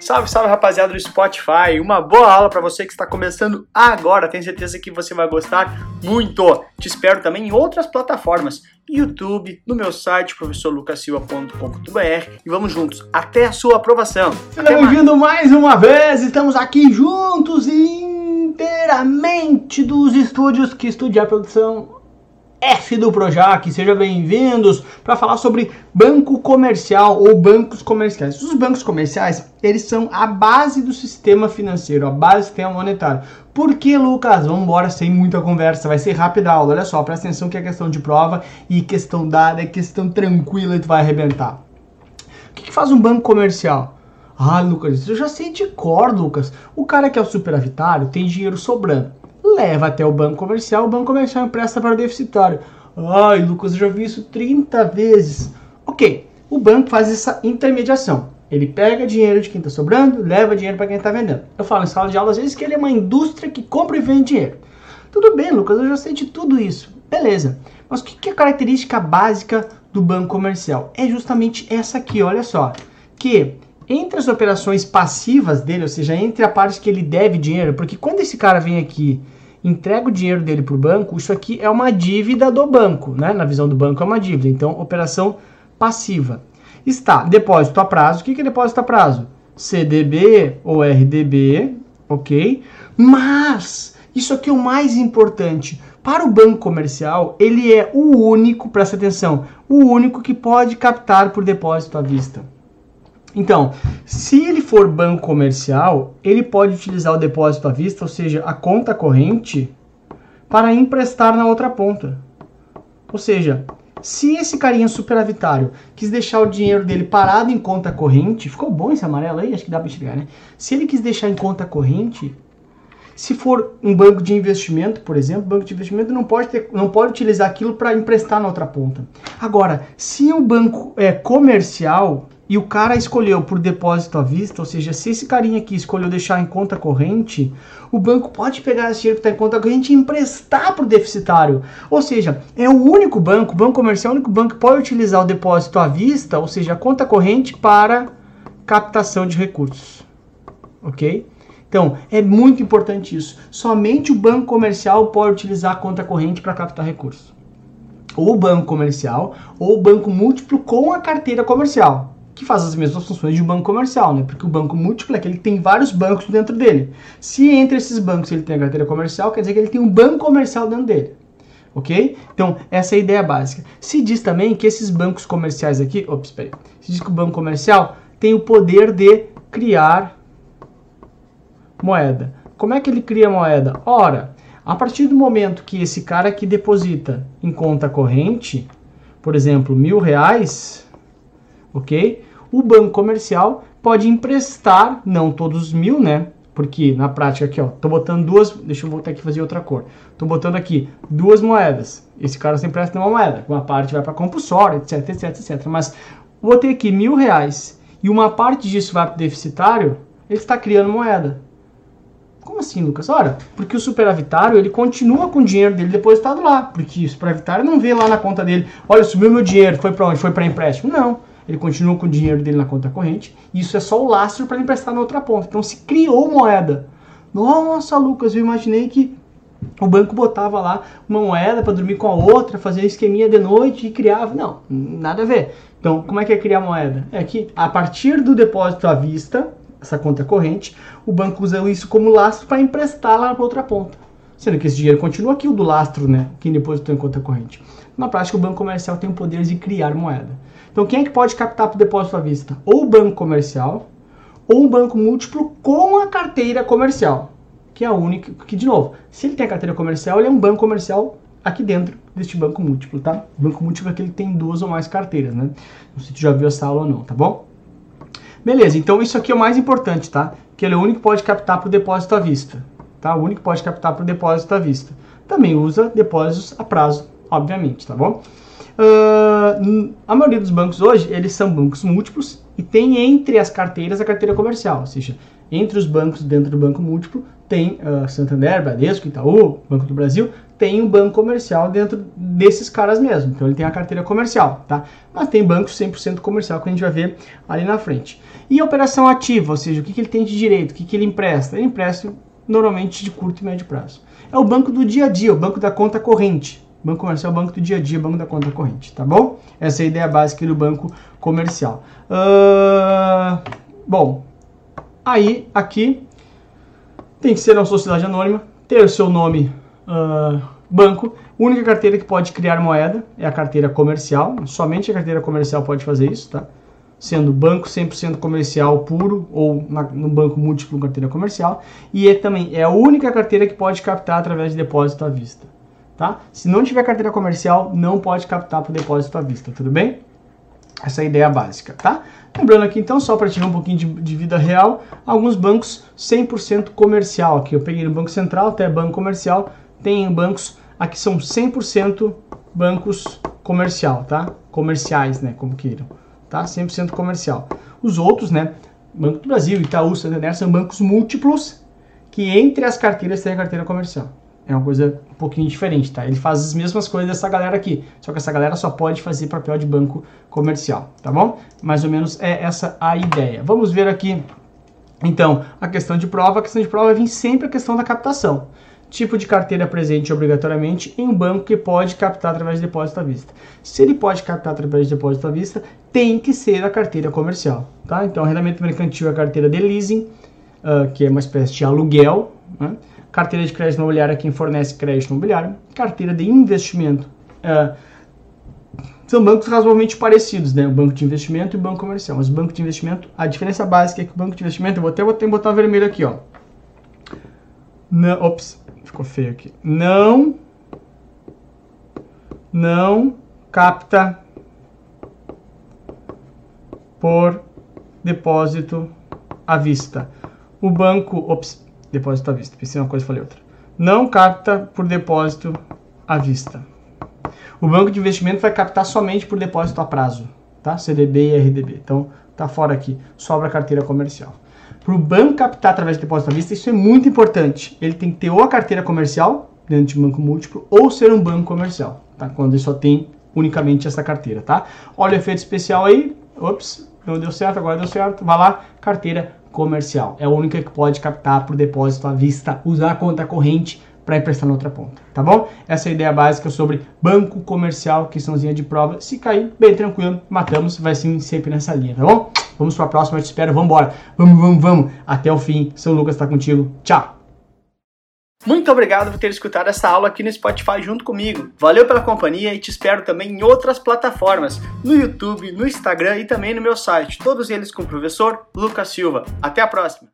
Salve, salve rapaziada do Spotify. Uma boa aula para você que está começando agora. Tenho certeza que você vai gostar muito. Te espero também em outras plataformas, YouTube, no meu site professorlucasilva.com.br e vamos juntos até a sua aprovação. Seja bem-vindo mais uma vez. Estamos aqui juntos inteiramente dos estúdios que estudia a produção F do Projac, sejam bem-vindos para falar sobre banco comercial ou bancos comerciais. Os bancos comerciais, eles são a base do sistema financeiro, a base do sistema monetário. Por que, Lucas? Vamos embora sem muita conversa, vai ser rápida a aula. Olha só, presta atenção que é questão de prova e questão dada, é questão tranquila e tu vai arrebentar. O que, que faz um banco comercial? Ah, Lucas, eu já sei de cor, Lucas. O cara que é o superavitário tem dinheiro sobrando leva até o banco comercial, o banco comercial empresta para o deficitário. Ai, Lucas, eu já vi isso 30 vezes. Ok, o banco faz essa intermediação. Ele pega dinheiro de quem está sobrando, leva dinheiro para quem está vendendo. Eu falo em sala de aula às vezes que ele é uma indústria que compra e vende dinheiro. Tudo bem, Lucas, eu já sei de tudo isso. Beleza. Mas o que é a característica básica do banco comercial? É justamente essa aqui, olha só. Que entre as operações passivas dele, ou seja, entre a parte que ele deve dinheiro, porque quando esse cara vem aqui entrega o dinheiro dele para o banco, isso aqui é uma dívida do banco, né? Na visão do banco é uma dívida, então operação passiva. Está depósito a prazo. O que é depósito a prazo? CDB ou RDB, ok? Mas isso aqui é o mais importante. Para o banco comercial, ele é o único, presta atenção, o único que pode captar por depósito à vista. Então, se ele for banco comercial, ele pode utilizar o depósito à vista, ou seja, a conta corrente, para emprestar na outra ponta. Ou seja, se esse carinha superavitário quis deixar o dinheiro dele parado em conta corrente, ficou bom esse amarelo aí? Acho que dá para enxergar, né? Se ele quis deixar em conta corrente, se for um banco de investimento, por exemplo, banco de investimento não pode, ter, não pode utilizar aquilo para emprestar na outra ponta. Agora, se o banco é comercial, e o cara escolheu por depósito à vista, ou seja, se esse carinha aqui escolheu deixar em conta corrente, o banco pode pegar esse dinheiro que está em conta corrente e emprestar para o deficitário. Ou seja, é o único banco, o banco comercial, é o único banco que pode utilizar o depósito à vista, ou seja, a conta corrente para captação de recursos. Ok? Então, é muito importante isso. Somente o banco comercial pode utilizar a conta corrente para captar recursos. Ou o banco comercial, ou o banco múltiplo com a carteira comercial que faz as mesmas funções de um banco comercial, né? Porque o banco múltiplo é que ele tem vários bancos dentro dele. Se entre esses bancos ele tem a carteira comercial, quer dizer que ele tem um banco comercial dentro dele. Ok? Então, essa é a ideia básica. Se diz também que esses bancos comerciais aqui. Ops, peraí. Se diz que o banco comercial tem o poder de criar moeda. Como é que ele cria moeda? Ora, a partir do momento que esse cara que deposita em conta corrente, por exemplo, mil reais, ok? O banco comercial pode emprestar, não todos os mil, né? Porque na prática aqui, ó, tô botando duas, deixa eu voltar aqui fazer outra cor. Tô botando aqui duas moedas. Esse cara só empresta uma moeda. Uma parte vai para compulsório, etc, etc, etc. Mas botei aqui mil reais e uma parte disso vai para deficitário, ele está criando moeda. Como assim, Lucas? Ora, porque o superavitário ele continua com o dinheiro dele depositado lá. Porque o superavitário não vê lá na conta dele, olha, subiu meu dinheiro, foi para onde? Foi para empréstimo. Não ele continua com o dinheiro dele na conta corrente, e isso é só o lastro para emprestar na outra ponta. Então se criou moeda. Nossa, Lucas, eu imaginei que o banco botava lá uma moeda para dormir com a outra, fazer esqueminha de noite e criava. Não, nada a ver. Então, como é que é criar moeda? É que a partir do depósito à vista, essa conta corrente, o banco usa isso como lastro para emprestar lá para outra ponta. Sendo que esse dinheiro continua aqui, o do lastro, né? Quem depositou em conta corrente. Na prática, o banco comercial tem o poder de criar moeda. Então, quem é que pode captar para o depósito à vista? Ou o banco comercial, ou um banco múltiplo com a carteira comercial, que é a única, que de novo, se ele tem a carteira comercial, ele é um banco comercial aqui dentro deste banco múltiplo, tá? O banco múltiplo é que ele tem duas ou mais carteiras, né? Não sei se tu já viu essa aula ou não, tá bom? Beleza, então isso aqui é o mais importante, tá? Que ele é o único que pode captar para o depósito à vista, tá? O único que pode captar para o depósito à vista. Também usa depósitos a prazo, obviamente, tá bom? Uh, a maioria dos bancos hoje, eles são bancos múltiplos e tem entre as carteiras a carteira comercial, ou seja, entre os bancos dentro do banco múltiplo tem uh, Santander, Bradesco, Itaú, Banco do Brasil, tem um banco comercial dentro desses caras mesmo. Então ele tem a carteira comercial, tá? Mas tem banco 100% comercial que a gente vai ver ali na frente. E a operação ativa, ou seja, o que, que ele tem de direito, o que, que ele empresta? Ele empresta normalmente de curto e médio prazo. É o banco do dia a dia, o banco da conta corrente. Banco comercial é o banco do dia a dia, banco da conta corrente, tá bom? Essa é a ideia básica do banco comercial. Uh, bom, aí aqui tem que ser uma sociedade anônima, ter o seu nome uh, banco. A única carteira que pode criar moeda é a carteira comercial. Somente a carteira comercial pode fazer isso, tá? Sendo banco 100% comercial puro ou na, no banco múltiplo carteira comercial. E é também é a única carteira que pode captar através de depósito à vista, tá? Se não tiver carteira comercial, não pode captar por depósito à vista, tudo bem? Essa é a ideia básica, tá? Lembrando aqui então, só para tirar um pouquinho de, de, vida real, alguns bancos 100% comercial. Aqui eu peguei no Banco Central, até Banco Comercial, tem bancos aqui são 100% bancos comercial, tá? Comerciais, né, como queiram, tá? 100% comercial. Os outros, né, Banco do Brasil, Itaú, Santander, são bancos múltiplos que entre as carteiras tem a carteira comercial. É uma coisa um pouquinho diferente, tá? Ele faz as mesmas coisas dessa galera aqui, só que essa galera só pode fazer papel de banco comercial, tá bom? Mais ou menos é essa a ideia. Vamos ver aqui, então, a questão de prova. A questão de prova vem sempre a questão da captação. Tipo de carteira presente obrigatoriamente em um banco que pode captar através de depósito à vista. Se ele pode captar através de depósito à vista, tem que ser a carteira comercial, tá? Então, arrendamento mercantil é a carteira de leasing, uh, que é uma espécie de aluguel, né? carteira de crédito imobiliário é quem fornece crédito imobiliário, carteira de investimento. É, são bancos razoavelmente parecidos, né? O banco de investimento e o banco comercial. Mas o banco de investimento, a diferença básica é que o banco de investimento, eu vou até, botar vermelho aqui, ó. Não, ops, ficou feio aqui. Não, não capta por depósito à vista. O banco, ops, depósito à vista. Pensei uma coisa e falei outra. Não capta por depósito à vista. O banco de investimento vai captar somente por depósito a prazo, tá? CDB e RDB. Então, tá fora aqui, sobra a carteira comercial. Para o banco captar através de depósito à vista, isso é muito importante. Ele tem que ter ou a carteira comercial, dentro de banco múltiplo, ou ser um banco comercial, tá? Quando ele só tem unicamente essa carteira, tá? Olha o efeito especial aí. Ops, não deu certo, agora deu certo. Vai lá, carteira comercial. É a única que pode captar por depósito à vista, usar a conta corrente para emprestar na outra ponta, tá bom? Essa é a ideia básica sobre banco comercial, questãozinha de prova. Se cair, bem tranquilo, matamos, vai sim sempre nessa linha, tá bom? Vamos para a próxima, eu te espero, vamos embora. Vamos, vamos, vamos. Até o fim. São Lucas está contigo. Tchau. Muito obrigado por ter escutado essa aula aqui no Spotify junto comigo. Valeu pela companhia e te espero também em outras plataformas, no YouTube, no Instagram e também no meu site, todos eles com o professor Lucas Silva. Até a próxima!